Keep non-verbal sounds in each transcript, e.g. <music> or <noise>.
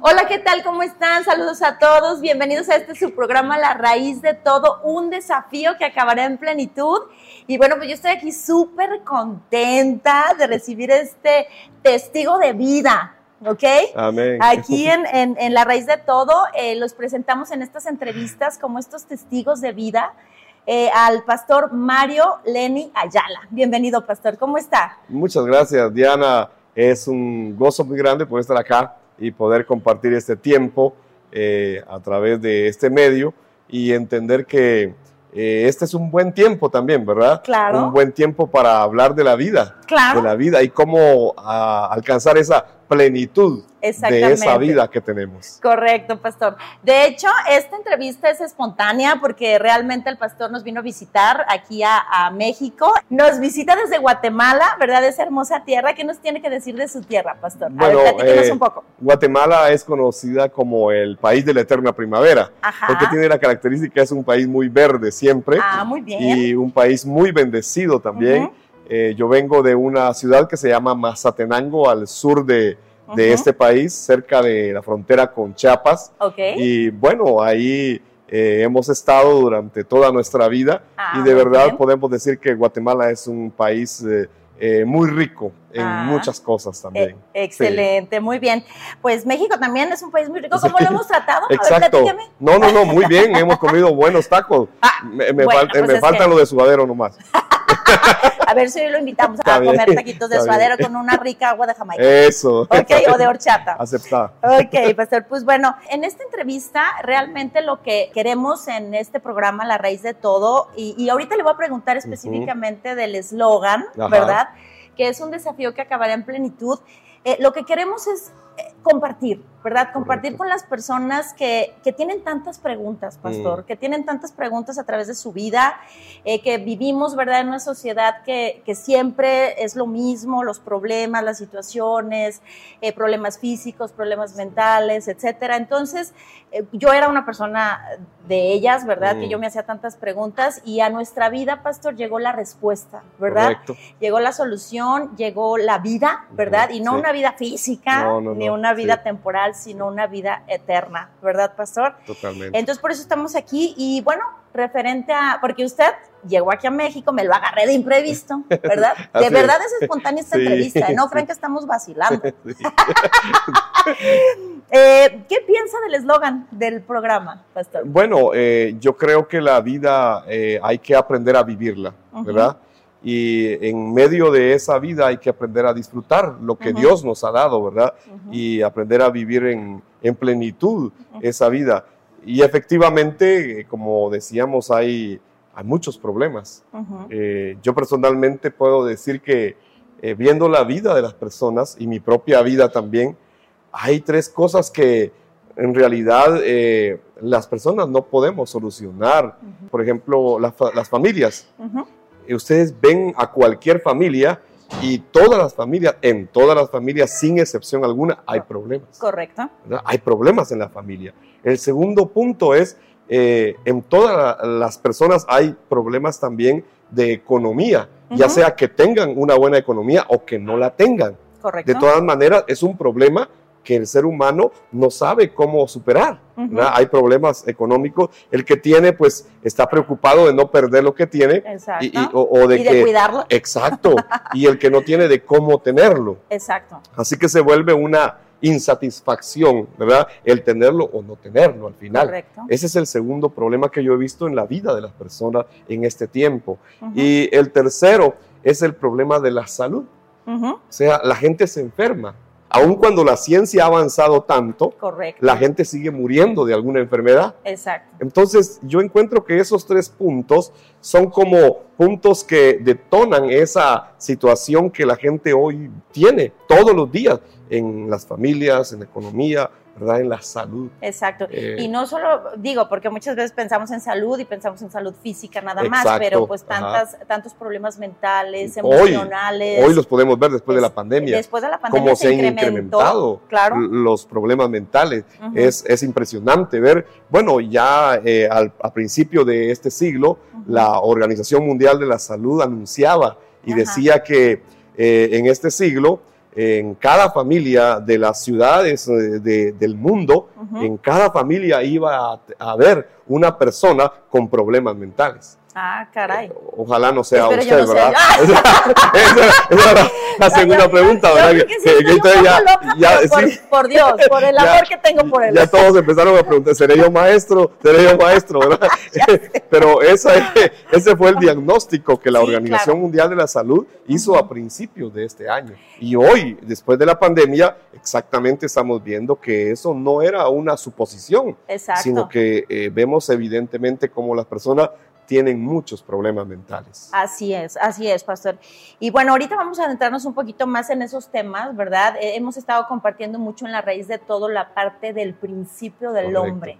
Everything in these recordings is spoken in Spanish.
Hola, ¿qué tal? ¿Cómo están? Saludos a todos. Bienvenidos a este su programa La Raíz de Todo, un desafío que acabará en plenitud. Y bueno, pues yo estoy aquí súper contenta de recibir este testigo de vida. ¿ok? Amén. Aquí <laughs> en, en, en La Raíz de Todo eh, los presentamos en estas entrevistas como estos testigos de vida eh, al pastor Mario Leni Ayala. Bienvenido, pastor. ¿Cómo está? Muchas gracias, Diana. Es un gozo muy grande poder estar acá y poder compartir este tiempo eh, a través de este medio y entender que eh, este es un buen tiempo también, ¿verdad? Claro. Un buen tiempo para hablar de la vida. Claro. De la vida y cómo ah, alcanzar esa plenitud de esa vida que tenemos. Correcto, pastor. De hecho, esta entrevista es espontánea porque realmente el pastor nos vino a visitar aquí a, a México. Nos visita desde Guatemala, ¿verdad? Esa hermosa tierra. ¿Qué nos tiene que decir de su tierra, pastor? a ver, platíquenos eh, un poco. Guatemala es conocida como el país de la eterna primavera, Ajá. porque tiene la característica, es un país muy verde siempre. Ah, muy bien. y un país muy bendecido también. Eh, yo vengo de una ciudad que se llama Mazatenango, al sur de, de este país, cerca de la frontera con Chiapas. Ok. Y bueno, ahí eh, hemos estado durante toda nuestra vida Ah, y de verdad bien. podemos decir que Guatemala es un país eh, eh, muy rico en Ah. muchas cosas también. Eh, excelente, muy bien. Pues México también es un país muy rico. ¿Cómo lo hemos tratado? A ver, Exacto. No, no, no, muy bien, hemos comido buenos tacos. Ah, me me bueno, fal- pues me faltan que- lo de sudadero nomás. <laughs> A ver si hoy lo invitamos a bien, comer taquitos de suadero bien. con una rica agua de Jamaica. Eso. Ok, o de horchata. Aceptada. Ok, pastor, pues bueno, en esta entrevista realmente lo que queremos en este programa, La Raíz de Todo, y, y ahorita le voy a preguntar específicamente del eslogan. ¿verdad? Que es un desafío que acabará en plenitud. Eh, lo que queremos es eh, compartir, ¿verdad? Compartir Correcto. con las personas que, que tienen tantas preguntas, pastor, Mm. que tienen tantas preguntas a través de su vida, eh, que vivimos, ¿verdad? En una sociedad que, que siempre es lo mismo, los problemas, las situaciones, eh, problemas físicos, problemas mentales, etcétera. Entonces, eh, yo era una persona de ellas, ¿verdad? Mm. Que yo me hacía tantas preguntas y a nuestra vida, pastor, llegó la respuesta, ¿verdad? Correcto. Llegó la solución, llegó la vida, ¿verdad? Y no Sí. una vida física, No, no, ni no, una vida sí. temporal, sino una vida eterna, ¿verdad, pastor? Totalmente. Entonces, por eso estamos aquí y bueno, referente a, porque usted llegó aquí a México, me lo agarré de imprevisto, ¿verdad? <laughs> De verdad es. es espontánea esta Sí, entrevista, no que estamos vacilando. <laughs> <laughs> Eh, ¿Qué piensa del eslogan del programa, pastor? Bueno, eh, yo creo que la vida eh, hay que aprender a vivirla. ¿verdad? Y en medio de esa vida hay que aprender a disfrutar lo que Ujú. Dios nos ha dado, ¿verdad? Ujú. Y aprender a vivir en, en plenitud Ujú. esa vida. Y efectivamente, eh, como decíamos, hay, hay muchos problemas. Eh, yo personalmente puedo decir que eh, viendo la vida de las personas y mi propia vida también, hay tres cosas que en realidad eh, las personas no podemos solucionar. Por ejemplo, la las familias. Ustedes ven a cualquier familia y todas las familias, en todas las familias, sin excepción alguna, hay problemas. Correcto. ¿verdad? Hay problemas en la familia. El segundo punto es, eh, en todas la- las personas hay problemas también de economía, ya sea que tengan una buena economía o que no la tengan. Correcto. De todas maneras, es un problema que el ser humano no sabe cómo superar. ¿verdad? Hay problemas económicos. El que tiene, pues, está preocupado de no perder lo que tiene Exacto. y, y- o, o de Y de que... cuidarlo. <laughs> Exacto. y el que no tiene de cómo tenerlo. Exacto. Así que se vuelve una insatisfacción, ¿verdad? El tenerlo o no tenerlo al final. Correcto. Ese es el segundo problema que yo he visto en la vida de las personas en este tiempo. Y el tercero es el problema de la salud. O sea, la gente se enferma. Aun cuando la ciencia ha avanzado tanto, Correcto. la gente sigue muriendo de alguna enfermedad. Exacto. Entonces, yo encuentro que esos tres puntos son como puntos que detonan esa situación que la gente hoy tiene todos los días en las familias, en la economía, ¿verdad? En la salud. Exacto. Eh, y no solo, digo, porque muchas veces pensamos en salud y pensamos en salud física nada más, pero pues ajá. tantas, tantos problemas mentales, emocionales. Hoy los podemos ver después de la pandemia, Después de la pandemia cómo se, se han incrementado Claro. los problemas mentales. Es, es impresionante ver, bueno, ya eh, al, a principio de este siglo, la Organización Mundial de la Salud anunciaba y decía que eh, en este siglo en cada familia de las ciudades eh, de- del mundo, en cada familia iba a, a haber una persona con problemas mentales. Ah, caray. Ojalá no sea Espero usted, no sea ¿verdad? <laughs> esa, esa era la segunda pregunta, ¿verdad? Que- que que- ya, poco loca, ya- pero por, sí, por Dios, por el <laughs> Ya- amor que tengo por él. ya todos empezaron a preguntar, ¿seré yo maestro? ¿Seré yo maestro? ¿verdad? <laughs> Pero esa, ese fue el diagnóstico que la Sí, Organización claro. Mundial de la Salud hizo a principios de este año. Y hoy, después de la pandemia, exactamente estamos viendo que eso no era una suposición, Exacto. sino que eh, vemos evidentemente cómo las personas tienen muchos problemas mentales. Así es, así es, pastor. Y bueno, ahorita vamos a adentrarnos un poquito más en esos temas, ¿verdad? Eh, hemos estado compartiendo mucho en la raíz de todo la parte del principio del Correcto. hombre,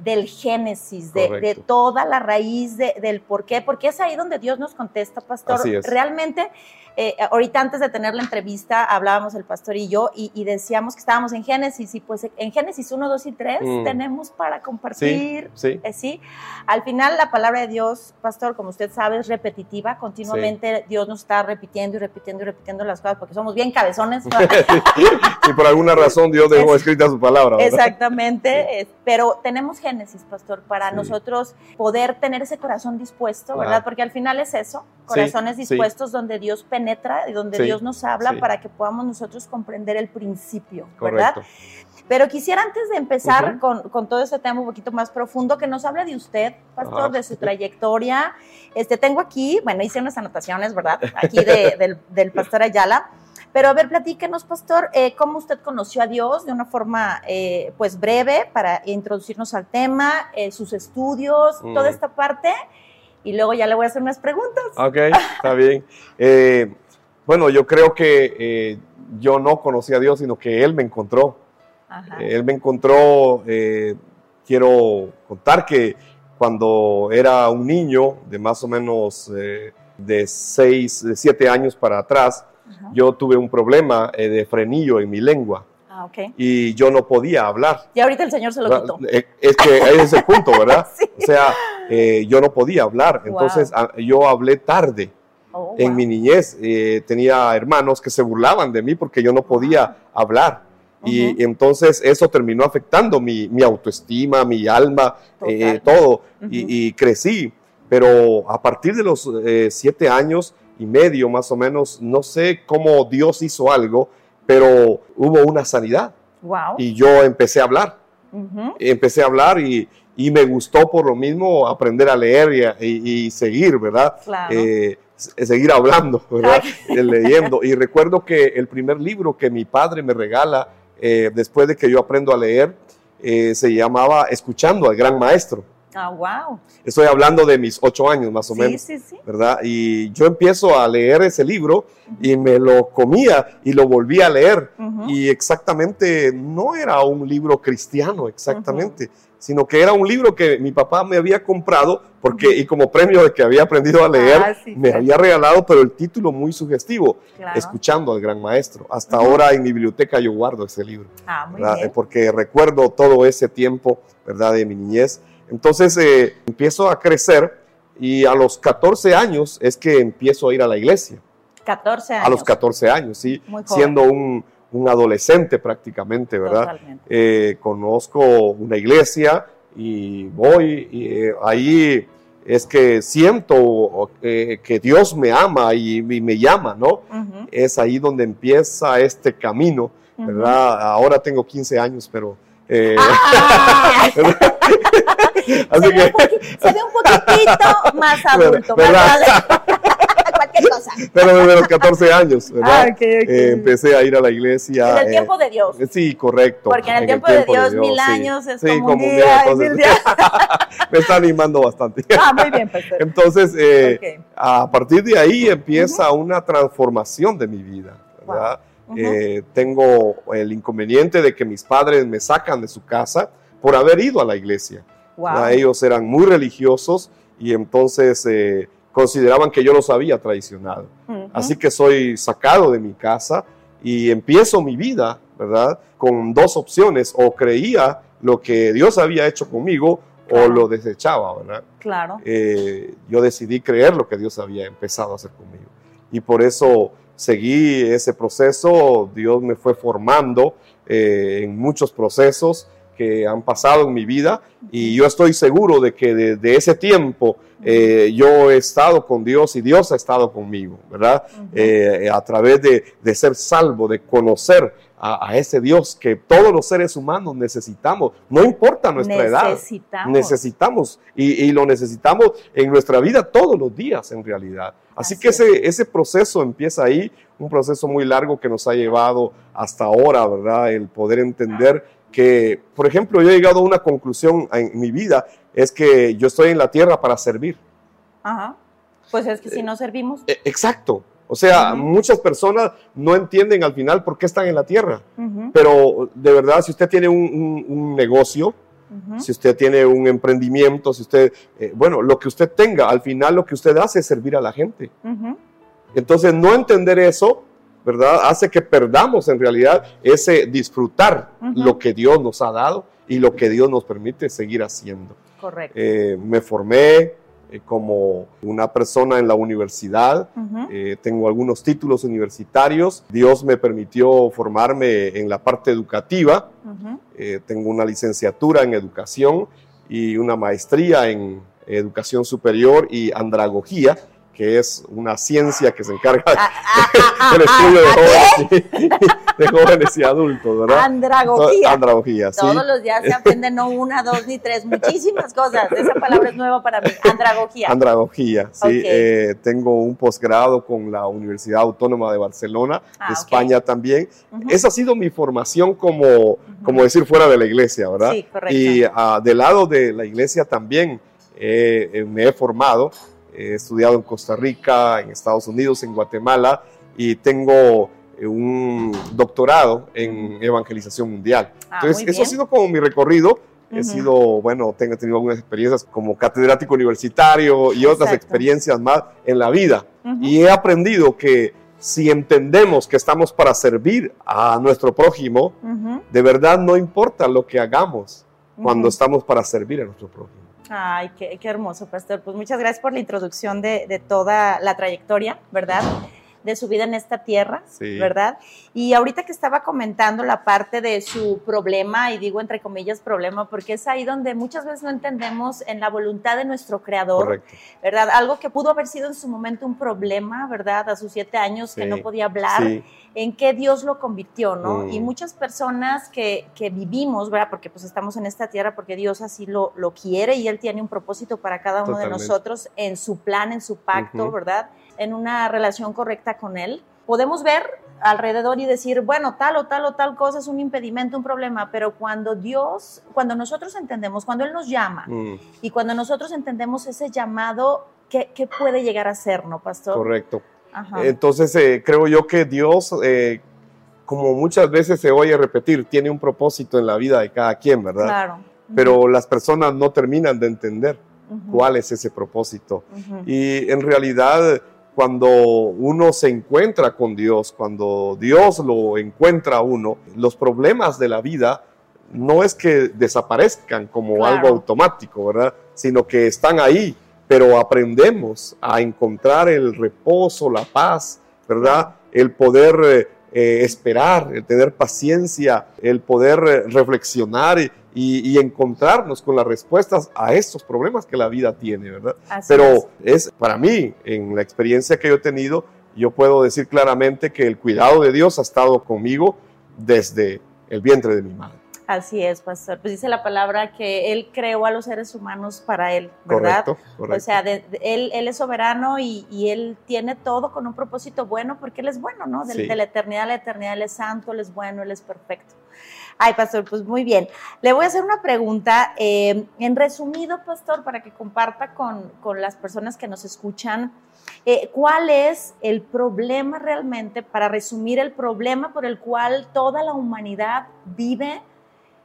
del génesis, de, toda la raíz de- del por qué, porque es ahí donde Dios nos contesta, pastor. Así es. Realmente, eh, ahorita antes de tener la entrevista, hablábamos el pastor y yo y, y decíamos que estábamos en Génesis y pues en Génesis 1, 2 y 3 Mm. tenemos para Sí, compartir. sí. Eh, sí, al final la palabra de Dios, pastor, como usted sabe, es repetitiva. Continuamente Dios nos está repitiendo y repitiendo y repitiendo las cosas porque somos bien cabezones. Si <laughs> por alguna razón Dios dejó Es- escrita su palabra. ¿verdad? Exactamente. pero tenemos Génesis, pastor, para Sí. nosotros poder tener ese corazón dispuesto, ¿verdad? Porque al final es eso, corazones sí. dispuestos donde Dios penetra y donde Sí, Dios nos habla sí. para que podamos nosotros comprender el principio, ¿verdad? Correcto. Pero quisiera antes de empezar Ujú. con, con todo este tema un poquito más profundo, que nos hable de usted, pastor, de su trayectoria. Este, tengo aquí, bueno, hice unas anotaciones, ¿verdad? Aquí de- <laughs> del, del pastor Ayala. Pero a ver, platíquenos, pastor, eh, cómo usted conoció a Dios de una forma, eh, pues, breve para introducirnos al tema, eh, sus estudios, Mm. toda esta parte. Y luego ya le voy a hacer unas preguntas. Ok, está bien. Eh, bueno, yo creo que eh, yo no conocí a Dios, sino que Él me encontró. Ajá. Eh, Él me encontró, eh, quiero contar que cuando era un niño de más o menos eh, de 6, de 7 años para atrás, Ajá. yo tuve un problema eh, de frenillo en mi lengua Ah, ok. y yo no podía hablar. Y ahorita el Señor se lo quitó. Es que ese es el punto, ¿verdad? <laughs> Sí. O sea, eh, yo no podía hablar, Wow. entonces a- yo hablé tarde. Oh, En wow. mi niñez eh, tenía hermanos que se burlaban de mí porque yo no podía hablar. Y entonces eso terminó afectando mi, mi autoestima, mi alma, eh, todo. Y, y crecí. Pero a partir de los siete años y medio más o menos, no sé cómo Dios hizo algo, pero hubo una sanidad. Wow. Y yo empecé a hablar empecé a hablar y, y me gustó por lo mismo aprender a leer y, a- y- y seguir, ¿verdad? Claro. Eh, seguir hablando, ¿verdad? <laughs> Eh, Leyendo. Y recuerdo que el primer libro que mi padre me regala eh, después de que yo aprendo a leer eh, se llamaba Escuchando al Gran Maestro. Ah, wow. Estoy hablando de mis ocho años más o Sí, menos. sí, sí. ¿verdad? Y yo empiezo a leer ese libro y me lo comía y lo volví a leer. Ujú. Y exactamente no era un libro cristiano, exactamente, sino que era un libro que mi papá me había comprado porque, y como premio de que había aprendido a leer, Ah, sí, me claro. había regalado, pero el título muy sugestivo, Claro. Escuchando al Gran Maestro. Hasta Ujú. ahora en mi biblioteca yo guardo ese libro. Ah, muy bien. Porque recuerdo todo ese tiempo, ¿verdad? De mi niñez. Entonces eh, empiezo a crecer y a los 14 años es que empiezo a ir a la iglesia. 14 años. A los 14 años, sí, Muy joven. siendo un, un adolescente prácticamente, ¿verdad? Totalmente. Eh, conozco una iglesia y voy y eh, ahí es que siento eh, que Dios me ama y, y me llama, ¿no? Ujú, Es ahí donde empieza este camino. ¿verdad? Ahora tengo 15 años, pero... eh, Ah, <laughs> así se, ve que... un poqui- se ve un poquitito más adulto, ¿Verdad? <laughs> Cualquier cosa. Pero desde los 14 años, ¿verdad? Ah. Eh, empecé a ir a la iglesia. En el eh, tiempo de Dios. Sí, correcto. Porque en el tiempo de Dios, mil sí. años es Sí, como un día, y entonces, mil días. <laughs> me está animando bastante. Ah, muy bien, pastor. Entonces, eh, Ok. a partir de ahí empieza una transformación de mi vida, ¿verdad? Ujú. Eh, tengo el inconveniente de que mis padres me sacan de su casa por haber ido a la iglesia. Wow. Ellos eran muy religiosos y entonces eh, consideraban que yo los había traicionado. Ujú. Así que soy sacado de mi casa y empiezo mi vida, ¿verdad? Con dos opciones, o creía lo que Dios había hecho conmigo Claro. o lo desechaba, ¿verdad? Claro. Eh, yo decidí creer lo que Dios había empezado a hacer conmigo. Y por eso seguí ese proceso, Dios me fue formando eh, en muchos procesos que han pasado en mi vida y yo estoy seguro de que desde ese tiempo eh, yo he estado con Dios y Dios ha estado conmigo, ¿verdad? Eh, a través de, de, ser salvo, de conocer a, ese Dios que todos los seres humanos necesitamos, no importa nuestra edad, necesitamos y, y, lo necesitamos en nuestra vida todos los días en realidad. Así, que ese, ese proceso empieza ahí, un proceso muy largo que nos ha llevado hasta ahora, ¿verdad? El poder entender que, por ejemplo, yo he llegado a una conclusión en mi vida, es que yo estoy en la tierra para servir. Ajá. Pues es que si no servimos. Eh, exacto. O sea, muchas personas no entienden al final por qué están en la tierra. Pero de verdad, si usted tiene un, negocio, si usted tiene un emprendimiento, si usted, eh, bueno, lo que usted tenga, al final lo que usted hace es servir a la gente. Entonces, no entender eso, ¿verdad? Hace que perdamos en realidad ese disfrutar lo que Dios nos ha dado y lo que Dios nos permite seguir haciendo. Correcto. Eh, me formé, eh, como una persona en la universidad. Eh, tengo algunos títulos universitarios. Dios me permitió formarme en la parte educativa. Tengo una licenciatura en educación y una maestría en educación superior y andragogía que es una ciencia que se encarga ah, ah, <laughs> del estudio de jóvenes, <laughs> de jóvenes, y adultos, ¿verdad? Andragogía. Andragogía, sí. Todos los días se aprenden no una, dos ni tres, muchísimas cosas. Esa palabra es nueva para mí. Andragogía. Andragogía, sí. Eh, tengo un posgrado con la Universidad Autónoma de Barcelona, ah, de España también. Esa ha sido mi formación como, como decir, fuera de la iglesia, ¿verdad? Sí, correcto. Y del lado de la iglesia también eh, me he formado He estudiado en Costa Rica, en Estados Unidos, en Guatemala y tengo eh, un doctorado en evangelización mundial. Ah, Entonces, eso ha sido como mi recorrido. He sido, bueno, tengo tenido algunas experiencias como catedrático universitario y otras experiencias más en la vida. Y he aprendido que si entendemos que estamos para servir a nuestro prójimo, de verdad no importa lo que hagamos cuando estamos para servir a nuestro prójimo. Ay, qué, hermoso, pastor. Pues muchas gracias por la introducción de, de toda la trayectoria, ¿verdad? De su vida en esta tierra, ¿verdad? Y ahorita que estaba comentando la parte de su problema, y digo entre comillas problema, porque es ahí donde muchas veces no entendemos en la voluntad de nuestro creador, ¿verdad? Algo que pudo haber sido en su momento un problema, ¿verdad? A sus siete años que no podía hablar, en qué Dios lo convirtió, ¿no? Y mm. muchas personas que, que, vivimos, ¿verdad? Porque pues estamos en esta tierra porque Dios así lo, lo quiere y Él tiene un propósito para cada uno de nosotros en su plan, en su pacto, ¿verdad? En una relación correcta con Él, podemos ver alrededor y decir, bueno, tal o tal o tal cosa es un impedimento, un problema, pero cuando Dios, cuando nosotros entendemos, cuando Él nos llama mm. y cuando nosotros entendemos ese llamado, ¿qué, qué puede llegar a ser, no, pastor? Correcto. Entonces, eh, creo yo que Dios, eh, como muchas veces se oye repetir, tiene un propósito en la vida de cada quien, ¿verdad? Claro. Pero las personas no terminan de entender cuál es ese propósito. Y en realidad cuando uno se encuentra con Dios, cuando Dios lo encuentra a uno, los problemas de la vida no es que desaparezcan como algo automático, ¿verdad? Sino que están ahí, pero aprendemos a encontrar el reposo, la paz, ¿verdad? El poder eh, esperar, el tener paciencia, el poder eh, reflexionar y, encontrarnos con las respuestas a estos problemas que la vida tiene, ¿verdad? Pero es. para mí, en la experiencia que yo he tenido, yo puedo decir claramente que el cuidado de Dios ha estado conmigo desde el vientre de mi madre. Así es, pastor. Pues dice la palabra que Él creó a los seres humanos para Él, ¿verdad? Correcto, correcto. O sea, él, él, es soberano y, y, Él tiene todo con un propósito bueno porque Él es bueno, ¿no? De, de la eternidad a la eternidad, Él es santo, Él es bueno, Él es perfecto. Ay, pastor, pues muy bien. Le voy a hacer una pregunta, eh, en resumido, pastor, para que comparta con, las personas que nos escuchan. Eh, ¿Cuál es el problema realmente, para resumir el problema por el cual toda la humanidad vive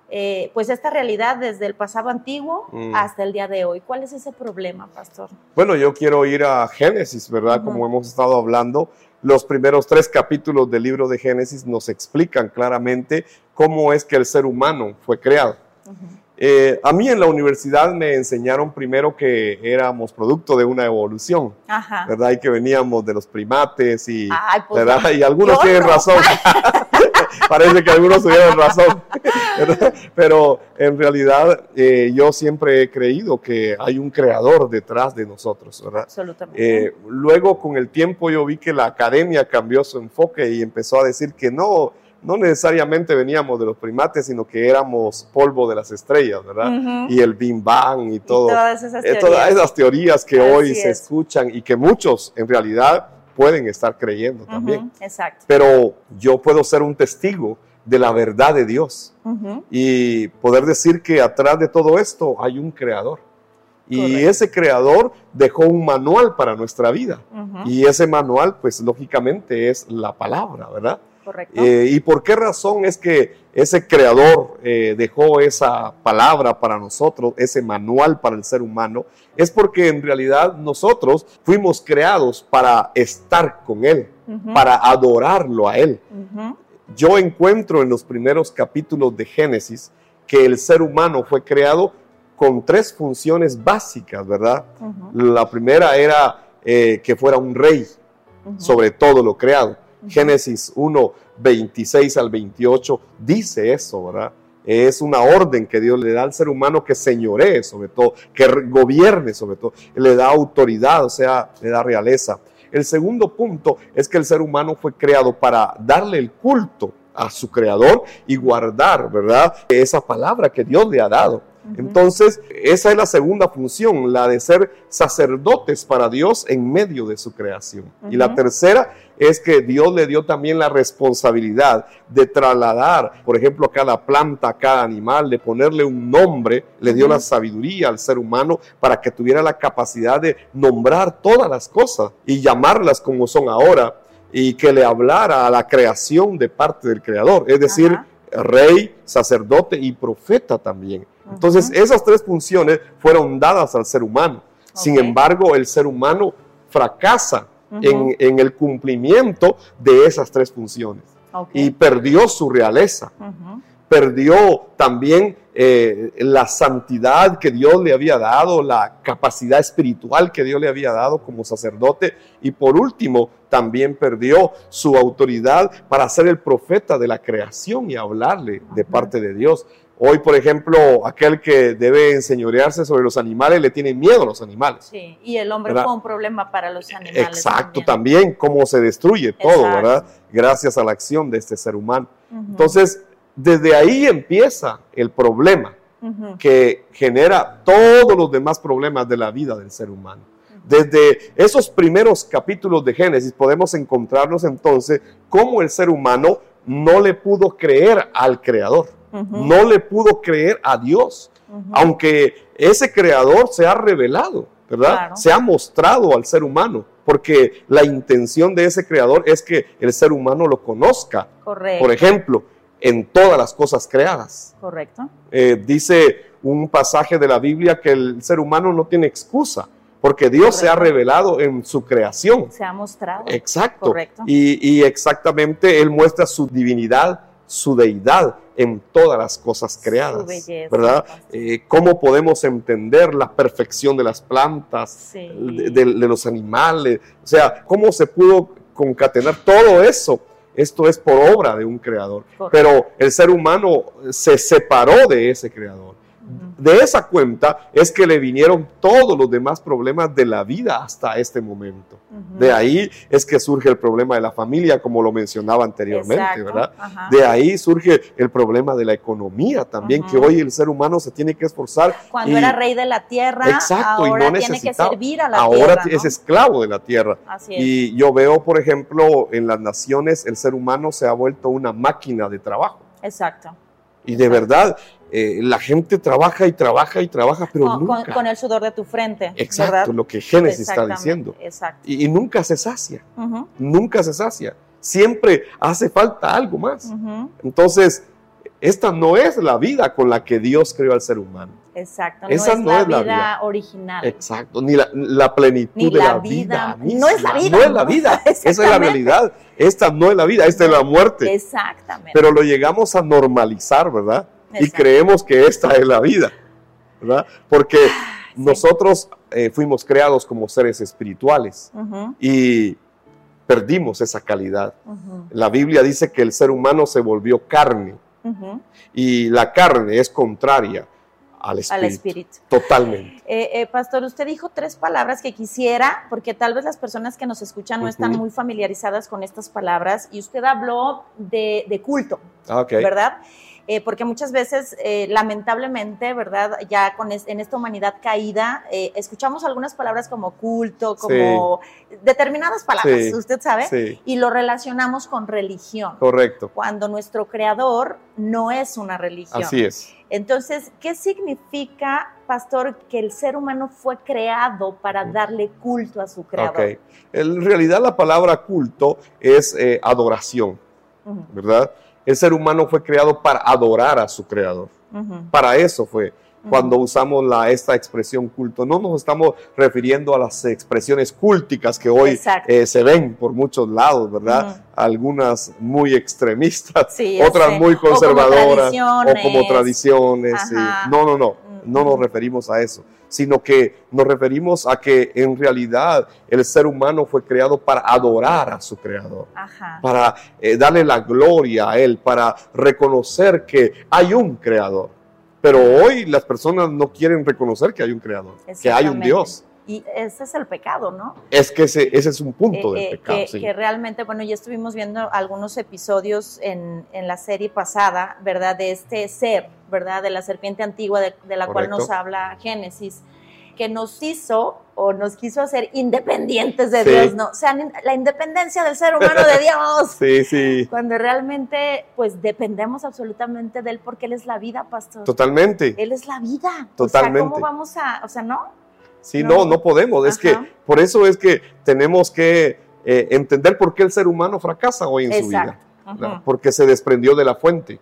eh, pues esta realidad desde el pasado antiguo mm. hasta el día de hoy. ¿Cuál es ese problema, pastor? Bueno, yo quiero ir a Génesis, ¿verdad? Como hemos estado hablando, los primeros tres capítulos del libro de Génesis nos explican claramente cómo es que el ser humano fue creado. Eh, a mí en la universidad me enseñaron primero que éramos producto de una evolución, Ajá. ¿verdad? Y que veníamos de los primates y, Ay, pues, ¿verdad? y algunos tienen no. razón. <laughs> <laughs> Parece que algunos tuvieron razón. <laughs> Pero en realidad eh, yo siempre he creído que hay un creador detrás de nosotros, ¿verdad? Absolutamente. Eh, luego, con el tiempo, yo vi que la academia cambió su enfoque y empezó a decir que no, no necesariamente veníamos de los primates, sino que éramos polvo de las estrellas, ¿verdad? Y el Big Bang y Y todo. todas esas Eh, todas esas teorías que Así hoy se es. escuchan y que muchos en realidad pueden estar creyendo también. Exacto. Pero yo puedo ser un testigo de la verdad de Dios y poder decir que atrás de todo esto hay un creador. Y Correcto. ese creador dejó un manual para nuestra vida. Y ese manual, pues lógicamente es la palabra, ¿verdad? Correcto. Eh, ¿Y por qué razón es que ese creador eh, dejó esa palabra para nosotros, ese manual para el ser humano? Es porque en realidad nosotros fuimos creados para estar con Él, para adorarlo a Él. Yo encuentro en los primeros capítulos de Génesis que el ser humano fue creado con tres funciones básicas, ¿verdad? La primera era eh, que fuera un rey sobre todo lo creado. Génesis 1, 26 al 28 dice eso, ¿verdad? Es una orden que Dios le da al ser humano que señoree sobre todo, que gobierne sobre todo, le da autoridad, o sea, le da realeza. El segundo punto es que el ser humano fue creado para darle el culto a su creador y guardar, ¿verdad? Esa palabra que Dios le ha dado. Entonces, esa es la segunda función, la de ser sacerdotes para Dios en medio de su creación. Y la tercera es que Dios le dio también la responsabilidad de trasladar, por ejemplo, a cada planta, a cada animal, de ponerle un nombre, le dio la sabiduría al ser humano para que tuviera la capacidad de nombrar todas las cosas y llamarlas como son ahora y que le hablara a la creación de parte del creador, es decir, Ajá. rey, sacerdote y profeta también. Entonces, esas tres funciones fueron dadas al ser humano. Sin embargo, el ser humano fracasa en, en el cumplimiento de esas tres funciones. Y perdió su realeza, perdió también eh, la santidad que Dios le había dado, la capacidad espiritual que Dios le había dado como sacerdote. Y por último también perdió su autoridad para ser el profeta de la creación y hablarle de parte de Dios. Hoy, por ejemplo, aquel que debe enseñorearse sobre los animales le tiene miedo a los animales. Sí, y el hombre ¿Verdad? fue un problema para los animales. Exacto, también. también cómo se destruye todo, Exacto. ¿verdad? Gracias a la acción de este ser humano. Entonces, desde ahí empieza el problema que genera todos los demás problemas de la vida del ser humano. Desde esos primeros capítulos de Génesis podemos encontrarnos entonces cómo el ser humano no le pudo creer al Creador, No le pudo creer a Dios, aunque ese Creador se ha revelado, ¿verdad? Claro. Se ha mostrado al ser humano, porque la intención de ese Creador es que el ser humano lo conozca, Correcto. por ejemplo, en todas las cosas creadas. Correcto. Eh, dice un pasaje de la Biblia que el ser humano no tiene excusa, porque Dios se ha revelado en su creación. Se ha mostrado. Exacto. Correcto. Y, y exactamente Él muestra su divinidad, su deidad en todas las cosas creadas. Belleza. ¿Verdad? Eh, ¿Cómo podemos entender la perfección de las plantas, Sí. de, de- de los animales? O sea, ¿cómo se pudo concatenar todo eso? Esto es por obra de un creador. Pero el ser humano se separó de ese creador. De esa cuenta es que le vinieron todos los demás problemas de la vida hasta este momento. De ahí es que surge el problema de la familia, como lo mencionaba anteriormente, Exacto. ¿verdad? Ajá. De ahí surge el problema de la economía también, que hoy el ser humano se tiene que esforzar. Cuando y- era rey de la tierra, Exacto, y ahora no tiene que servir a la Ahora tierra. ¿no? es esclavo de la tierra. Así es. Y yo veo, por ejemplo, en las naciones, el ser humano se ha vuelto una máquina de trabajo. Exacto. Y de verdad, eh, la gente trabaja y trabaja y trabaja, pero Con, nunca. con el sudor de tu frente. Exacto, ¿verdad? lo que Génesis está diciendo. Exacto. Y, y nunca se sacia, nunca se sacia. Siempre hace falta algo más. Entonces, esta no es la vida con la que Dios creó al ser humano. Exacto. Esa no es no la es la vida, vida. original. Exacto, ni la, la plenitud Ni de la la, vida. vida. No es la vida. No es la vida. <laughs> Esa es la realidad. Esta no es la vida, esta es la muerte. Exactamente. Pero lo llegamos a normalizar, ¿verdad? y creemos que esta es la vida, ¿verdad? Porque nosotros eh, fuimos creados como seres espirituales y perdimos esa calidad. La Biblia dice que el ser humano se volvió carne y la carne es contraria al espíritu. Al espíritu. Totalmente. Eh, eh, pastor, usted dijo tres palabras que quisiera, porque tal vez las personas que nos escuchan no están muy familiarizadas con estas palabras, y usted habló de, de culto, Ah. ¿verdad? Eh, porque muchas veces, eh, lamentablemente, ¿verdad? Ya con es- en esta humanidad caída, eh, escuchamos algunas palabras como culto, como determinadas palabras, Sí. usted sabe, Sí, y lo relacionamos con religión, correcto. cuando nuestro creador no es una religión. Así es. Entonces, ¿qué significa, pastor, que el ser humano fue creado para darle culto a su creador? Ok. En realidad la palabra culto es adoración, Ujú, ¿verdad? El ser humano fue creado para adorar a su creador. Para eso fue. Cuando usamos la, esta expresión culto, no nos estamos refiriendo a las expresiones culticas que hoy eh, se ven por muchos lados, ¿verdad? Algunas muy extremistas, Sí, otras sé. muy O como conservadoras, o como tradiciones. sí. No, no, no, no nos referimos a eso, sino que nos referimos a que en realidad el ser humano fue creado para adorar a su creador, Ajá. para eh, darle la gloria a él, para reconocer que hay un creador. Pero hoy las personas no quieren reconocer que hay un creador, que hay un. Dios. Y ese es el pecado, ¿no? Es que ese, ese es un punto Eh, del eh, pecado. que, sí. que realmente, bueno, ya estuvimos viendo algunos episodios en, en la serie pasada, ¿verdad? De este ser, ¿verdad? De la serpiente antigua de, de la cual nos habla Génesis, que nos hizo o nos quiso hacer independientes de Sí. Dios, ¿no? O sea, la independencia del ser humano de Dios. <laughs> Sí, sí, Cuando realmente, pues, dependemos absolutamente de Él porque Él es la vida, pastor. totalmente. Él es la vida. Totalmente. O sea, ¿cómo vamos a, o sea, no? Sí, No. no, no podemos. Es que por eso es que tenemos que eh, entender por qué el ser humano fracasa hoy en su vida. Porque se desprendió de la fuente,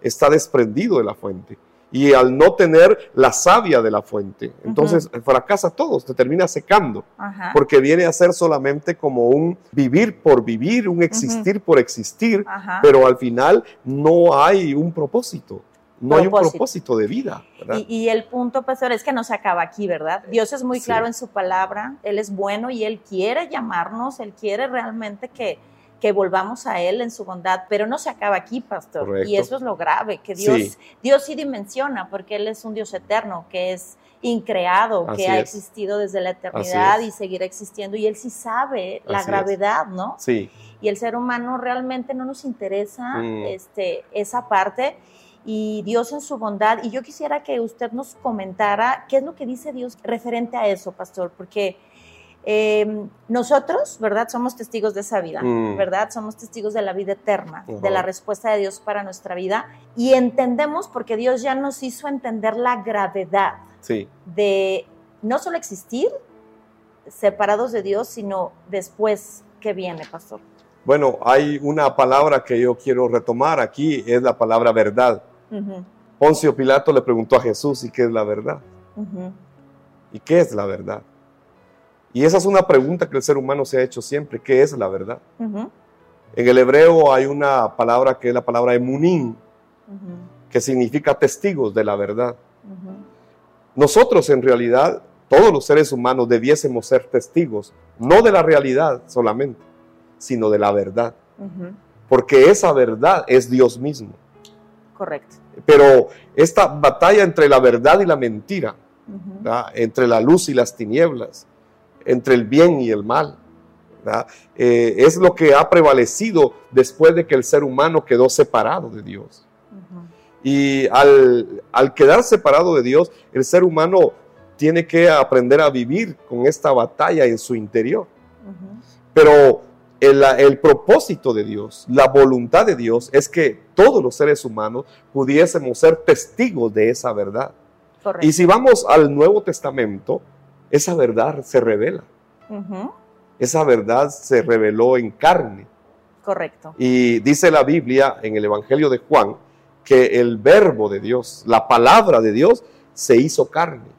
está desprendido de la fuente. Y al no tener la savia de la fuente, entonces fracasa todo, se termina secando, porque viene a ser solamente como un vivir por vivir, un existir por existir, pero al final no hay un propósito, no hay un Propósito. propósito de vida. Y, y el punto, pastor, es que no se acaba aquí, ¿verdad? Dios es muy Sí. claro en su palabra, Él es bueno y Él quiere llamarnos, Él quiere realmente que, que volvamos a Él en su bondad, pero no se acaba aquí, pastor. Correcto. Y eso es lo grave, que Dios Sí. Dios sí dimensiona, porque Él es un Dios eterno, que es increado, Así que ha es. existido desde la eternidad es. y seguirá existiendo, y Él sí sabe la Así es. gravedad, ¿no? Sí, y el ser humano realmente no nos interesa Mm. este, esa parte y Dios en su bondad. Y yo quisiera que usted nos comentara qué es lo que dice Dios referente a eso, pastor, porque eh, nosotros, ¿verdad? Somos testigos de esa vida, Mm. ¿verdad? Somos testigos de la vida eterna, de la respuesta de Dios para nuestra vida y entendemos porque Dios ya nos hizo entender la gravedad sí, de no solo existir separados de Dios, sino después que viene, pastor. Bueno, hay una palabra que yo quiero retomar aquí, es la palabra verdad. Poncio Pilato le preguntó a Jesús, ¿y qué es la verdad? ¿Y qué es la verdad? Y esa es una pregunta que el ser humano se ha hecho siempre, ¿qué es la verdad? En el hebreo hay una palabra que es la palabra emunim, ujú, que significa testigos de la verdad. Nosotros en realidad, todos los seres humanos debiésemos ser testigos, no de la realidad solamente, sino de la verdad, porque esa verdad es Dios mismo. Correcto. Pero esta batalla entre la verdad y la mentira, entre la luz y las tinieblas, entre el bien y el mal. Eh, es lo que ha prevalecido después de que el ser humano quedó separado de Dios. Y al, al quedar separado de Dios, el ser humano tiene que aprender a vivir con esta batalla en su interior. Pero el, el propósito de Dios, la voluntad de Dios es que todos los seres humanos pudiésemos ser testigos de esa verdad. Correcto. Y si vamos al Nuevo Testamento, esa verdad se revela. Esa verdad se reveló en carne. Correcto. Y dice la Biblia en el Evangelio de Juan que el verbo de Dios, la palabra de Dios, se hizo carne.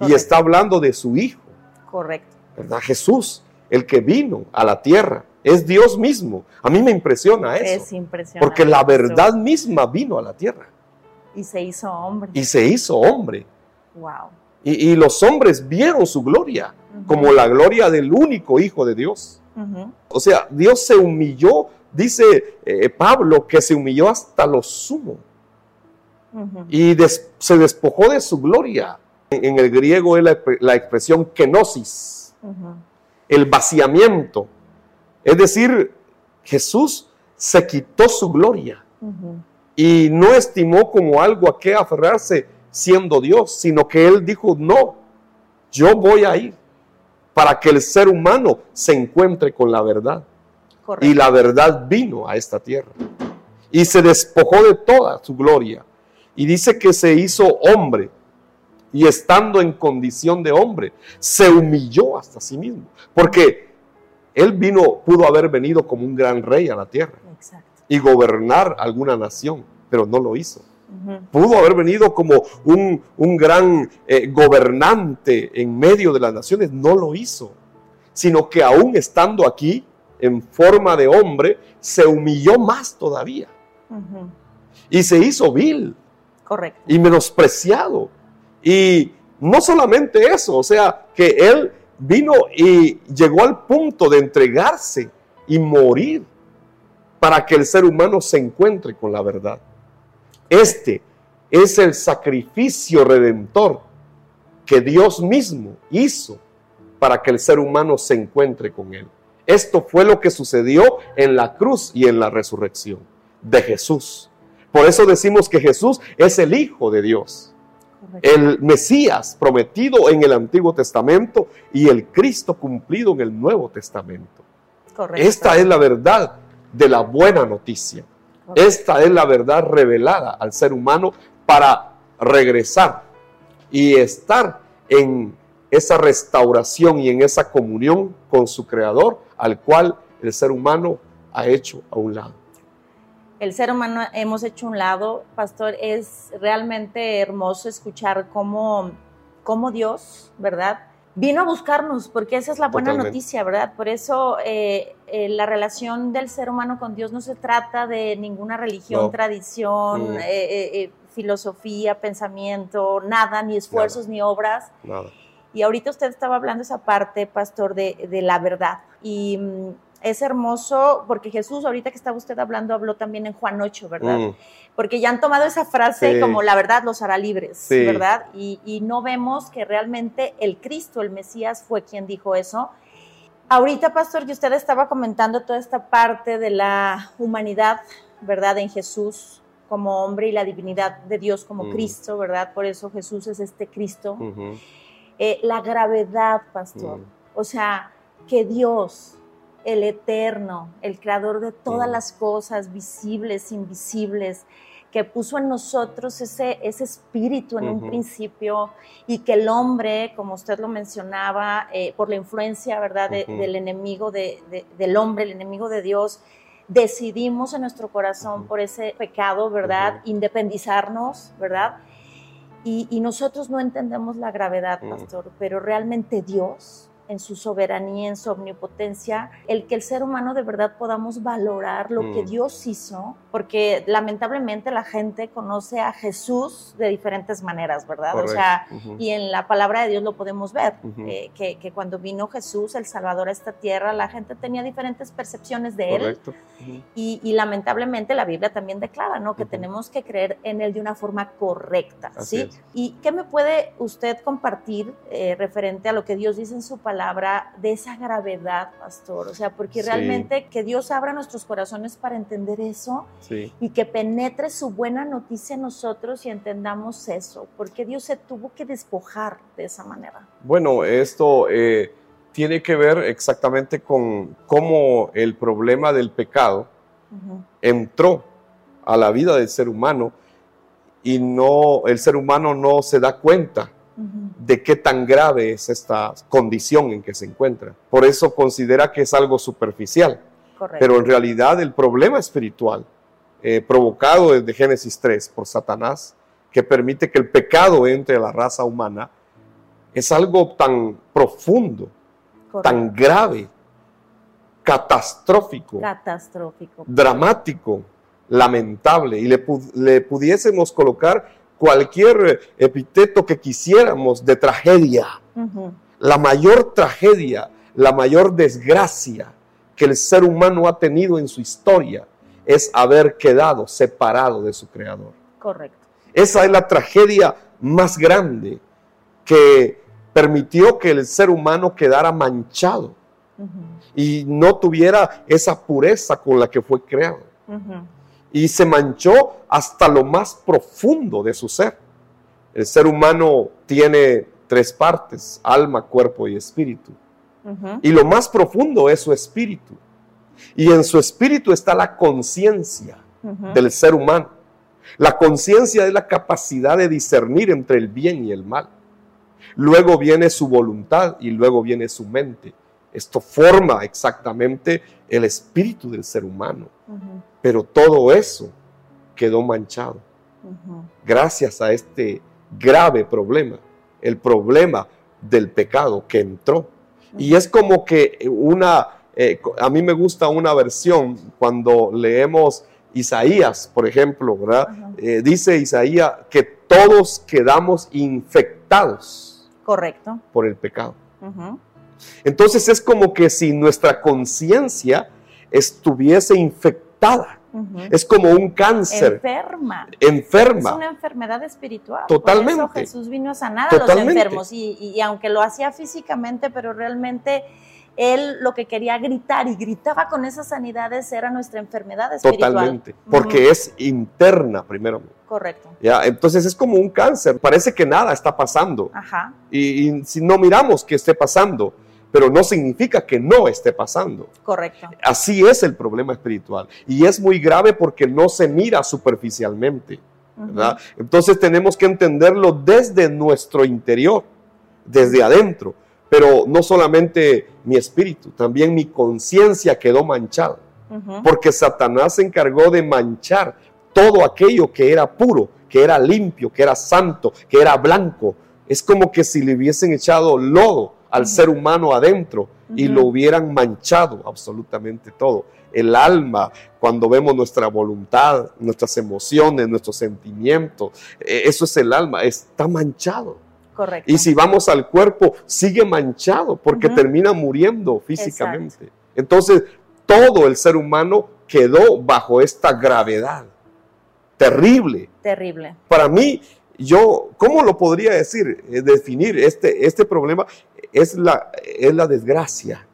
Y está hablando de su Hijo, Correcto. ¿verdad? Jesús, el que vino a la tierra, es Dios mismo. A mí me impresiona eso. Es impresionante. Porque la verdad misma vino a la tierra. Y se hizo hombre. Y se hizo hombre. Wow. Y, y los hombres vieron su gloria como la gloria del único Hijo de Dios. O sea, Dios se humilló, dice eh, Pablo, que se humilló hasta lo sumo y des- se despojó de su gloria. En, en el griego es la, la expresión kenosis. El vaciamiento. Es decir, Jesús se quitó su gloria y no estimó como algo a qué aferrarse siendo Dios, sino que él dijo, no, yo voy a ir para que el ser humano se encuentre con la verdad. Correcto. Y la verdad vino a esta tierra. Y se despojó de toda su gloria. Y dice que se hizo hombre. Y estando en condición de hombre, se humilló hasta sí mismo. Porque él vino, pudo haber venido como un gran rey a la tierra Exacto. y gobernar alguna nación, pero no lo hizo. Pudo haber venido como un, un gran eh, gobernante en medio de las naciones, no lo hizo, sino que aún estando aquí en forma de hombre, se humilló más todavía y se hizo vil Correcto. y menospreciado. Y no solamente eso, o sea, que él vino y llegó al punto de entregarse y morir para que el ser humano se encuentre con la verdad. Este es el sacrificio redentor que Dios mismo hizo para que el ser humano se encuentre con Él. Esto fue lo que sucedió en la cruz y en la resurrección de Jesús. Por eso decimos que Jesús es el Hijo de Dios. El Mesías prometido en el Antiguo Testamento y el Cristo cumplido en el Nuevo Testamento. Correcto. Esta es la verdad de la buena noticia. Correcto. Esta es la verdad revelada al ser humano para regresar y estar en esa restauración y en esa comunión con su creador al cual el ser humano ha hecho a un lado. El ser humano hemos hecho un lado, pastor, es realmente hermoso escuchar cómo, cómo Dios, ¿verdad? Vino a buscarnos, porque esa es la buena Totalmente. noticia, ¿verdad? Por eso eh, eh, la relación del ser humano con Dios no se trata de ninguna religión, No. tradición, Mm. eh, filosofía, pensamiento, nada, ni esfuerzos, ni obras. Nada. Y ahorita usted estaba hablando esa parte, pastor, de, de la verdad. Y mm, es hermoso porque Jesús, ahorita que estaba usted hablando, habló también en Juan 8, ¿verdad? Mm, Porque ya han tomado esa frase Sí. como la verdad los hará libres, Sí. ¿verdad? Y, y no vemos que realmente el Cristo, el Mesías, fue quien dijo eso. Ahorita, pastor, que usted estaba comentando toda esta parte de la humanidad, ¿verdad? En Jesús como hombre y la divinidad de Dios como Mm. Cristo, ¿verdad? Por eso Jesús es este Cristo. Eh, la gravedad, pastor. Mm. O sea, que Dios, el eterno, el creador de todas las cosas visibles, invisibles, que puso en nosotros ese, ese espíritu en un principio y que el hombre, como usted lo mencionaba, eh, por la influencia, ¿verdad?, de- del enemigo de- de- del hombre, el enemigo de Dios, decidimos en nuestro corazón por ese pecado, ¿verdad?, independizarnos, ¿verdad? Y, y nosotros no entendemos la gravedad, Mm. pastor, pero realmente Dios, en su soberanía, en su omnipotencia, el que el ser humano de verdad podamos valorar lo que Mm. Dios hizo, porque lamentablemente la gente conoce a Jesús de diferentes maneras, ¿verdad? O sea, y en la palabra de Dios lo podemos ver, eh, que, que cuando vino Jesús, el Salvador, a esta tierra, la gente tenía diferentes percepciones de él. ujú, Y, y lamentablemente la Biblia también declara, ¿no? Que tenemos que creer en Él de una forma correcta, Así ¿sí? es. ¿Y qué me puede usted compartir eh, referente a lo que Dios dice en su palabra de esa gravedad, pastor? O sea, porque Sí. realmente que Dios abra nuestros corazones para entender eso sí. y que penetre su buena noticia en nosotros y entendamos eso, porque Dios se tuvo que despojar de esa manera. Bueno, esto eh, tiene que ver exactamente con cómo el problema del pecado entró a la vida del ser humano y no el ser humano no se da cuenta de qué tan grave es esta condición en que se encuentra. Por eso considera que es algo superficial, Correcto. pero en realidad el problema espiritual eh, provocado desde Génesis 3 por Satanás, que permite que el pecado entre a la raza humana, es algo tan profundo, correcto. tan grave, catastrófico, catastrófico. dramático, lamentable y le, le pudiésemos colocar cualquier epíteto que quisiéramos de tragedia. La mayor tragedia, la mayor desgracia que el ser humano ha tenido en su historia es haber quedado separado de su creador. Correcto. Esa es la tragedia más grande que permitió que el ser humano quedara manchado y no tuviera esa pureza con la que fue creado. Y se manchó hasta lo más profundo de su ser. El ser humano tiene tres partes, alma, cuerpo y espíritu. Y lo más profundo es su espíritu. Y en su espíritu está la conciencia del ser humano. La conciencia es la capacidad de discernir entre el bien y el mal. Luego viene su voluntad y luego viene su mente. Esto forma exactamente el espíritu del ser humano. Pero todo eso quedó manchado. Gracias a este grave problema, el problema del pecado que entró. Y es como que una, eh, a mí me gusta una versión cuando leemos Isaías, por ejemplo, ¿verdad? Eh, dice Isaías que todos quedamos infectados. Correcto. Por el pecado. Entonces es como que si nuestra conciencia estuviese infectada. Es como un cáncer. Enferma. Enferma. Es una enfermedad espiritual. Totalmente. Por eso Jesús vino a sanar a los enfermos. y, aunque lo hacía físicamente, pero realmente él lo que quería gritar y gritaba con esas sanidades era nuestra enfermedad espiritual. Totalmente, porque es interna primero. Correcto. Ya, entonces es como un cáncer, parece que nada está pasando. Ajá. Y, si no miramos que esté pasando, pero no significa que no esté pasando. Correcto. Así es el problema espiritual. Y es muy grave porque no se mira superficialmente. ¿verdad? Entonces tenemos que entenderlo desde nuestro interior, desde adentro pero no solamente mi espíritu, también mi conciencia quedó manchada, porque Satanás se encargó de manchar todo aquello que era puro, que era limpio, que era santo, que era blanco. Es como que si le hubiesen echado lodo al ser humano adentro y lo hubieran manchado absolutamente todo. El alma, cuando vemos nuestra voluntad, nuestras emociones, nuestros sentimientos, e, eso es el alma, está manchado. Y si vamos al cuerpo, sigue manchado porque termina muriendo físicamente. Entonces, todo el ser humano quedó bajo esta gravedad terrible. Terrible. Para mí, yo, ¿cómo lo podría decir? Eh, definir este, este problema es la, es la desgracia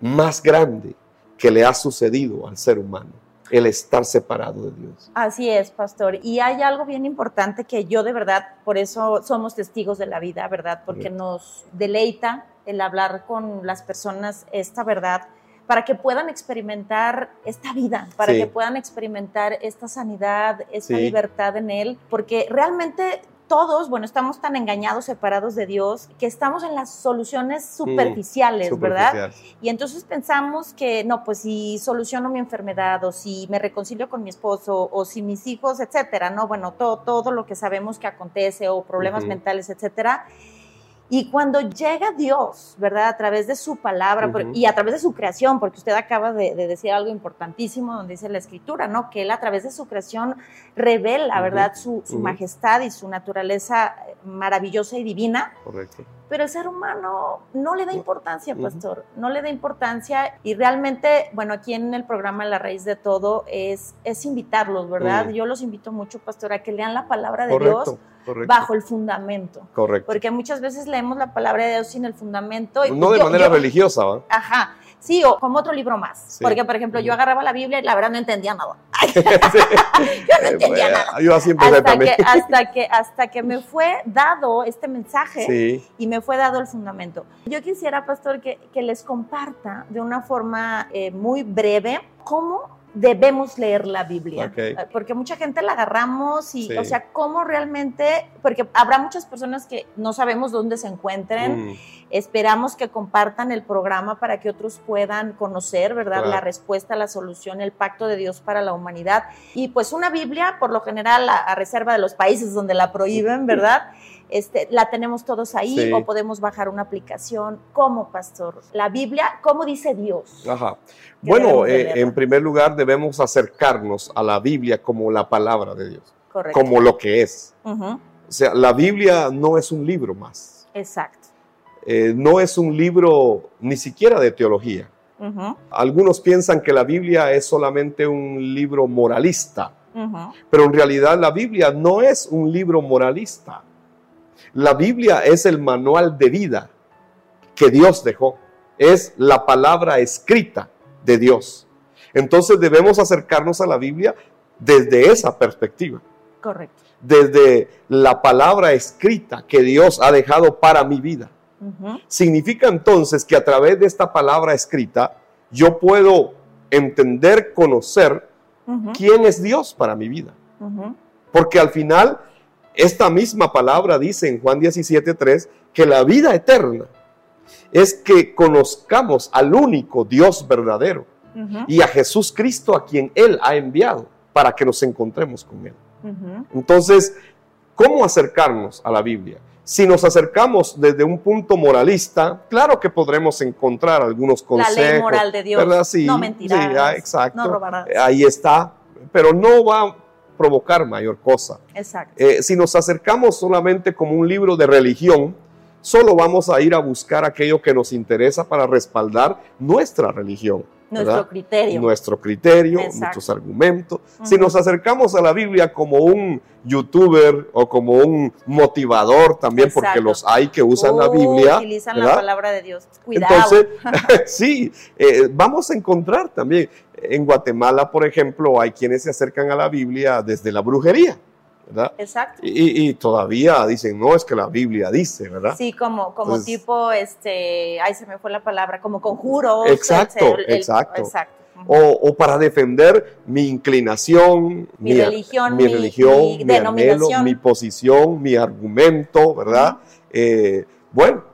más grande que le ha sucedido al ser humano el estar separado de Dios. Así es, pastor. Y hay algo bien importante que yo de verdad, por eso somos testigos de la vida, ¿verdad? Porque nos deleita el hablar con las personas esta verdad para que puedan experimentar esta vida, para que puedan experimentar esta sanidad, esta libertad en Él, porque realmente todos, bueno, estamos tan engañados, separados de Dios, que estamos en las soluciones mm, superficiales, ¿verdad? Y entonces pensamos que, no, pues si soluciono mi enfermedad o si me reconcilio con mi esposo o si mis hijos, etcétera, ¿no? Bueno, todo, todo lo que sabemos que acontece o problemas mentales, etcétera y cuando llega Dios, ¿verdad? A través de su palabra y a través de su creación, porque usted acaba de, decir algo importantísimo donde dice la escritura, ¿no? Que Él a través de su creación revela, ¿verdad? Su, majestad y su naturaleza maravillosa y divina. Correcto. Pero el ser humano no le da importancia, pastor, no le da importancia y realmente, bueno, aquí en el programa La Raíz de Todo es, es invitarlos, ¿verdad? Yo los invito mucho, pastor, a que lean la palabra de Dios bajo el fundamento. Correcto. Porque muchas veces leemos la palabra de Dios sin el fundamento. Y no de manera religiosa, ¿va? Ajá. Sí, o como otro libro más. Porque, por ejemplo, yo agarraba la Biblia y la verdad no entendía nada. <laughs> <laughs> <laughs> yo no entendía nada. Yo así empecé hasta Que, hasta, que, hasta que me fue dado este mensaje y me fue dado el fundamento. Yo quisiera, pastor, que, que les comparta de una forma eh, muy breve cómo debemos leer la Biblia, ah, porque mucha gente la agarramos y, o sea, cómo realmente, porque habrá muchas personas que no sabemos dónde se encuentren, mm. esperamos que compartan el programa para que otros puedan conocer, ¿verdad? La respuesta, la solución, el pacto de Dios para la humanidad. Y pues una Biblia, por lo general, a, reserva de los países donde la prohíben, <laughs> ¿verdad? Este, la tenemos todos ahí Sí. o podemos bajar una aplicación. ¿Cómo, pastor? La Biblia, ¿cómo dice Dios? Ajá. Bueno, eh, en primer lugar debemos acercarnos a la Biblia como la palabra de Dios, Correcto. como lo que es. O sea, la Biblia no es un libro más, Exacto. Eh, no es un libro ni siquiera de teología. Algunos piensan que la Biblia es solamente un libro moralista, pero en realidad la Biblia no es un libro moralista. La Biblia es el manual de vida que Dios dejó, es la palabra escrita de Dios. Entonces debemos acercarnos a la Biblia desde esa perspectiva, Correcto. desde la palabra escrita que Dios ha dejado para mi vida. Significa entonces que a través de esta palabra escrita yo puedo entender, conocer quién es Dios para mi vida. Porque al final, esta misma palabra dice en Juan 17:3 que la vida eterna es que conozcamos al único Dios verdadero y a Jesús Cristo a quien Él ha enviado para que nos encontremos con Él. Entonces, ¿cómo acercarnos a la Biblia? Si nos acercamos desde un punto moralista, claro que podremos encontrar algunos La consejos. ley moral de Dios. ¿verdad? Sí, no mentirás. sí, ah, exacto. No robarás. Ahí está, pero no va provocar mayor cosa. Exacto. Eh, si nos acercamos solamente como un libro de religión, solo vamos a ir a buscar aquello que nos interesa para respaldar nuestra religión. Nuestro ¿verdad? criterio. Nuestro criterio, Exacto. nuestros argumentos. Si nos acercamos a la Biblia como un youtuber o como un motivador también, porque los hay que usan la Biblia. Utilizan la ¿verdad? palabra de Dios. Cuidado. Entonces, <laughs> sí, eh, vamos a encontrar también. En Guatemala, por ejemplo, hay quienes se acercan a la Biblia desde la brujería, ¿verdad? Exacto. Y, y todavía dicen, no, es que la Biblia dice, ¿verdad? Sí, como, como Entonces- tipo, este, ay, se me fue la palabra, como conjuros. Exacto, exacto. exacto. O, o para defender mi inclinación, Mi religión, mi, mi- religión, mi mi anhelo, mi posición, mi argumento, ¿verdad? Eh, bueno,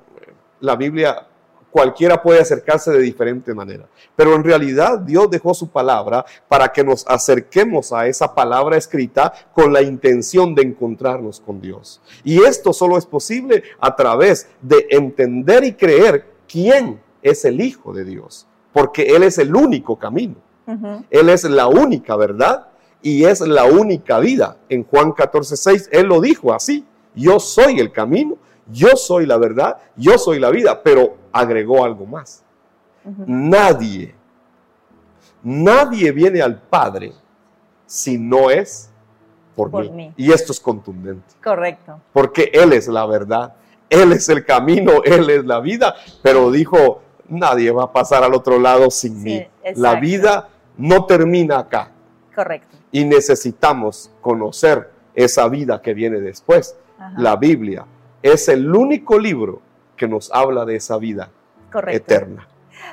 la Biblia cualquiera puede acercarse de diferente manera, pero en realidad Dios dejó su palabra para que nos acerquemos a esa palabra escrita con la intención de encontrarnos con Dios. Y esto solo es posible a través de entender y creer quién es el Hijo de Dios, porque Él es el único camino. Él es la única verdad y es la única vida. En Juan 14, 6, Él lo dijo así, yo soy el camino, yo soy la verdad, yo soy la vida, pero agregó algo más. Nadie, nadie viene al Padre si no es por, Por mí. mí. Y esto es contundente, Correcto. porque Él es la verdad, Él es el camino, Él es la vida, pero dijo, nadie va a pasar al otro lado sin Sí, mí. exacto. La vida no termina acá Correcto. y necesitamos conocer esa vida que viene después. Ajá. La Biblia es el único libro que nos habla de esa vida Correcto. eterna.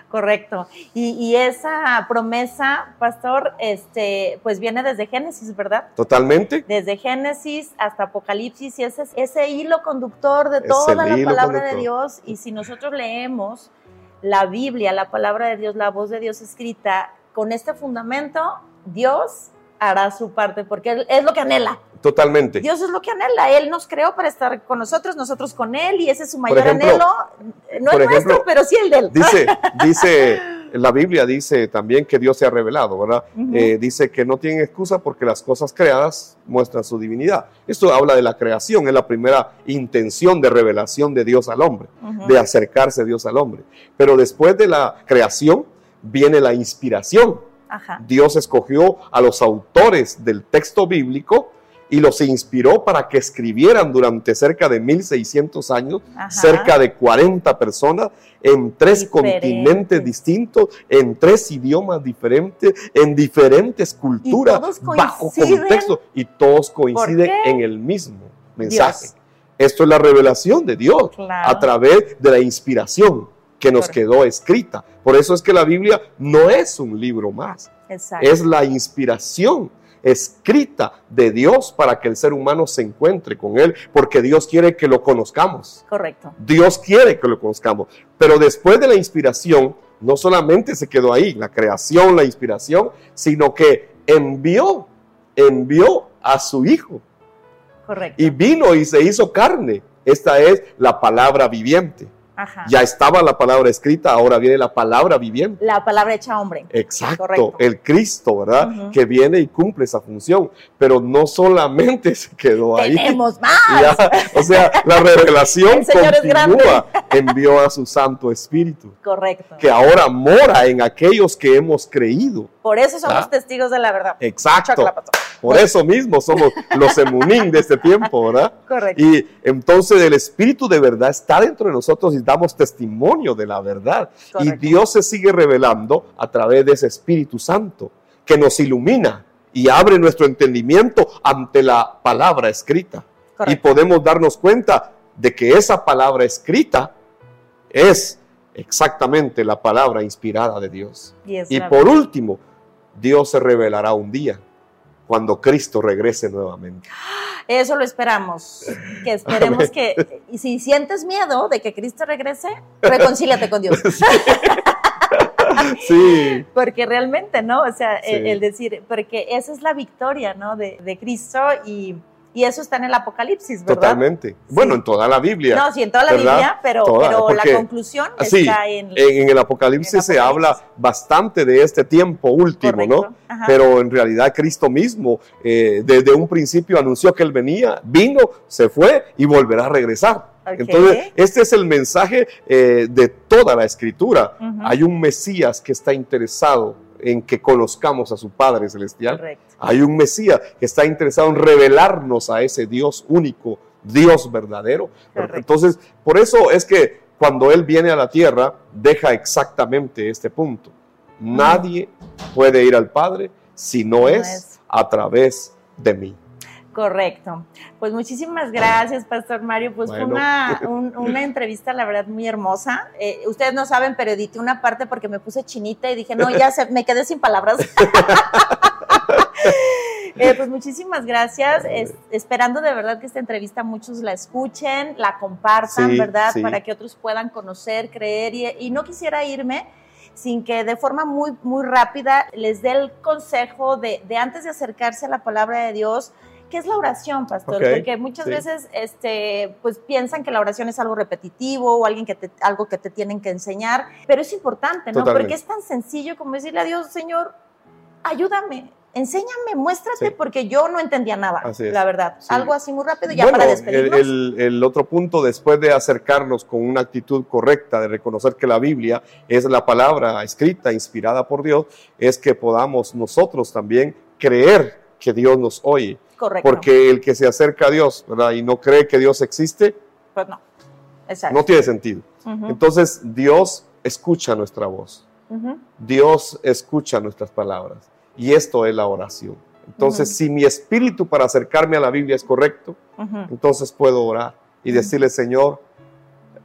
Correcto. Y, y esa promesa, pastor, este, pues viene desde Génesis, ¿verdad? Totalmente. Desde Génesis hasta Apocalipsis, y ese es ese hilo conductor de Es toda la palabra de. Dios. Y si nosotros leemos la Biblia, la palabra de Dios, la voz de Dios escrita, con este fundamento, Dios hará su parte, porque Él es lo que anhela. Totalmente. Dios es lo que anhela. Él nos creó para estar con nosotros, nosotros con Él, y ese es su mayor ejemplo- anhelo. No es nuestro, ejemplo, pero sí el de Él. Dice, <laughs> dice, la Biblia dice también que Dios se ha revelado, ¿verdad? Eh, dice que no tienen excusa porque las cosas creadas muestran su divinidad. Esto habla de la creación, es la primera intención de revelación de Dios al hombre. De acercarse Dios al hombre. Pero después de la creación viene la inspiración. Ajá. Dios escogió a los autores del texto bíblico y los inspiró para que escribieran durante cerca de 1600 años, Ajá. cerca de 40 personas en tres continentes distintos, en tres idiomas diferentes, en diferentes culturas, bajo contexto, y todos coinciden en el mismo mensaje. Dios. Esto es la revelación de Dios Claro. a través de la inspiración que nos quedó escrita. Por eso es que la Biblia no es un libro más, Exacto. es la inspiración escrita de Dios para que el ser humano se encuentre con Él, porque Dios quiere que lo conozcamos. Correcto. Dios quiere que lo conozcamos. Pero después de la inspiración, no solamente se quedó ahí, la creación, la inspiración, sino que envió, envió a su Hijo Correcto. y vino y se hizo carne Esta es la palabra viviente. Ajá. Ya estaba la palabra escrita, ahora viene la palabra viviente. La palabra hecha hombre. Exacto, Correcto. el Cristo, ¿verdad? Que viene y cumple esa función. Pero no solamente <laughs> se quedó ahí. Tenemos <laughs> más. Ya, o sea, la revelación continúa. Envió a su Santo Espíritu, Correcto. que ahora mora en aquellos que hemos creído. Por eso somos testigos de la verdad. Exacto. Por eso mismo somos los emunín de este tiempo, ¿verdad? Correcto. Y entonces el Espíritu de verdad está dentro de nosotros y damos testimonio de la verdad. Y Correcto. Dios se sigue revelando a través de ese Espíritu Santo que nos ilumina y abre nuestro entendimiento ante la palabra escrita. Y podemos darnos cuenta de que esa palabra escrita es exactamente la palabra inspirada de Dios. Y, Y por último, Dios se revelará un día cuando Cristo regrese nuevamente. Eso lo esperamos. Que esperemos que. Y si sientes miedo de que Cristo regrese, reconcíliate con Dios. <laughs> Sí, Porque realmente, ¿no? O sea, Sí. el, el decir, porque esa es la victoria, ¿no? De, de Cristo y, y eso está en el Apocalipsis, ¿verdad? totalmente. Bueno, en toda la Biblia. No, sí, en toda la ¿verdad? Biblia, pero, Toda, pero porque- la conclusión Sí, está en. En, en el Apocalipsis En se Apocalipsis. habla bastante de este tiempo último, Correcto. ¿no? Ajá. Pero en realidad Cristo mismo eh, desde un principio anunció que Él venía, vino, se fue y volverá a regresar. Entonces, este es el mensaje eh, de toda la escritura. Hay un Mesías que está interesado en que conozcamos a su Padre Celestial. Correcto. Hay un Mesías que está interesado en revelarnos a ese Dios único, Dios verdadero. Correcto. Entonces, por eso es que cuando Él viene a la tierra, deja exactamente este punto. Nadie puede ir al Padre si no, No es, es. a través de mí. Correcto. Pues muchísimas gracias, Pastor Mario. Pues fue una, <laughs> un- una entrevista, la verdad, muy hermosa. Eh, ustedes no saben, pero edité una parte porque me puse chinita y dije, no, ya se, me quedé sin palabras. <laughs> Eh, pues muchísimas gracias. Es- esperando de verdad que esta entrevista muchos la escuchen, la compartan, Sí, ¿verdad? sí. Para que otros puedan conocer, creer. Y, y no quisiera irme sin que de forma muy, muy rápida les dé el consejo de, de antes de acercarse a la palabra de Dios, ¿qué es la oración, pastor? Porque muchas sí. veces este, pues, piensan que la oración es algo repetitivo o alguien que te- algo que te tienen que enseñar, pero es importante, ¿no? Totalmente. Porque es tan sencillo como decirle a Dios, Señor, ayúdame, enséñame, muéstrate, Sí. porque yo no entendía nada, la verdad. Sí. Algo así muy rápido, ya Bueno, para el, despedirnos. el- el otro punto, después de acercarnos con una actitud correcta, de reconocer que la Biblia es la palabra escrita, inspirada por Dios, es que podamos nosotros también creer que Dios nos oye. Correcto. Porque el que se acerca a Dios, ¿verdad? Y no cree que Dios existe, Pues no. Exacto. no tiene sentido. Ujú, Entonces, Dios escucha nuestra voz. ujú. Dios escucha nuestras palabras. Y esto es la oración. Entonces, si mi espíritu para acercarme a la Biblia es correcto, entonces puedo orar y decirle, Señor,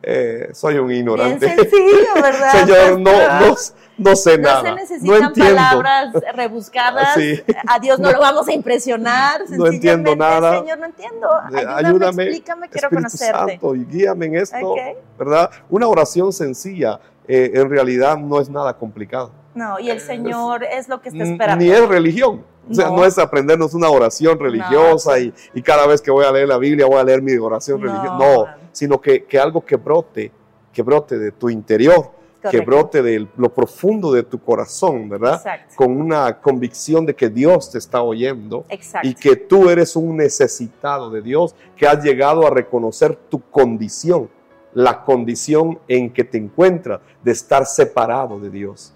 eh, soy un Bien ignorante. sencillo, <laughs> ¿verdad? Señor, no, pastor? no, no sé No nada. se no necesitan entiendo. palabras rebuscadas. <laughs> Sí. A Dios no, lo vamos a impresionar. No entiendo nada. Señor, no entiendo. Ayúdame, ayúdame, explícame, quiero Espíritu conocerte. Santo, y guíame en esto. ¿verdad? Una oración sencilla, eh, en realidad no es nada complicado. No, y el Señor es lo que está esperando. Ni es religión. O sea, No. no, es aprendernos una oración religiosa y, y cada vez que voy a leer la Biblia voy a leer mi oración No. religiosa. No, sino que, que algo que brote, que brote de tu interior, que brote de lo profundo de tu corazón, ¿verdad? Exacto. Con una convicción de que Dios te está oyendo Exacto. y que tú eres un necesitado de Dios, que has llegado a reconocer tu condición, la condición en que te encuentras de estar separado de Dios.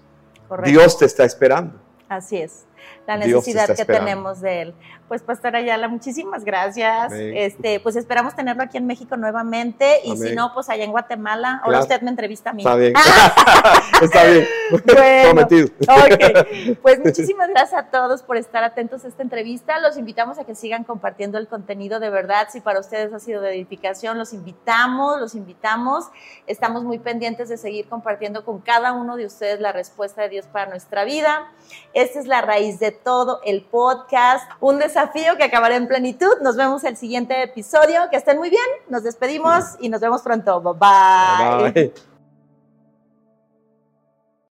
Dios te está esperando. Así es. La necesidad que tenemos de él. Pues, Pastor Ayala, muchísimas gracias. Amén. Este, pues esperamos tenerlo aquí en México nuevamente. Y si Amén. no, pues allá en Guatemala. Ahora Claro. usted me entrevista a mí. Está bien. <laughs> <laughs> está bien. Bueno. Prometido. Ok, <laughs> pues muchísimas gracias a todos por estar atentos a esta entrevista. Los invitamos a que sigan compartiendo el contenido de verdad. Si para ustedes ha sido de edificación, los invitamos, los invitamos. Estamos muy pendientes de seguir compartiendo con cada uno de ustedes la respuesta de Dios para nuestra vida. Esta es la raíz de todo el podcast. Un desafío que acabará en plenitud. Nos vemos el siguiente episodio. Que estén muy bien. Nos despedimos y nos vemos pronto. Bye.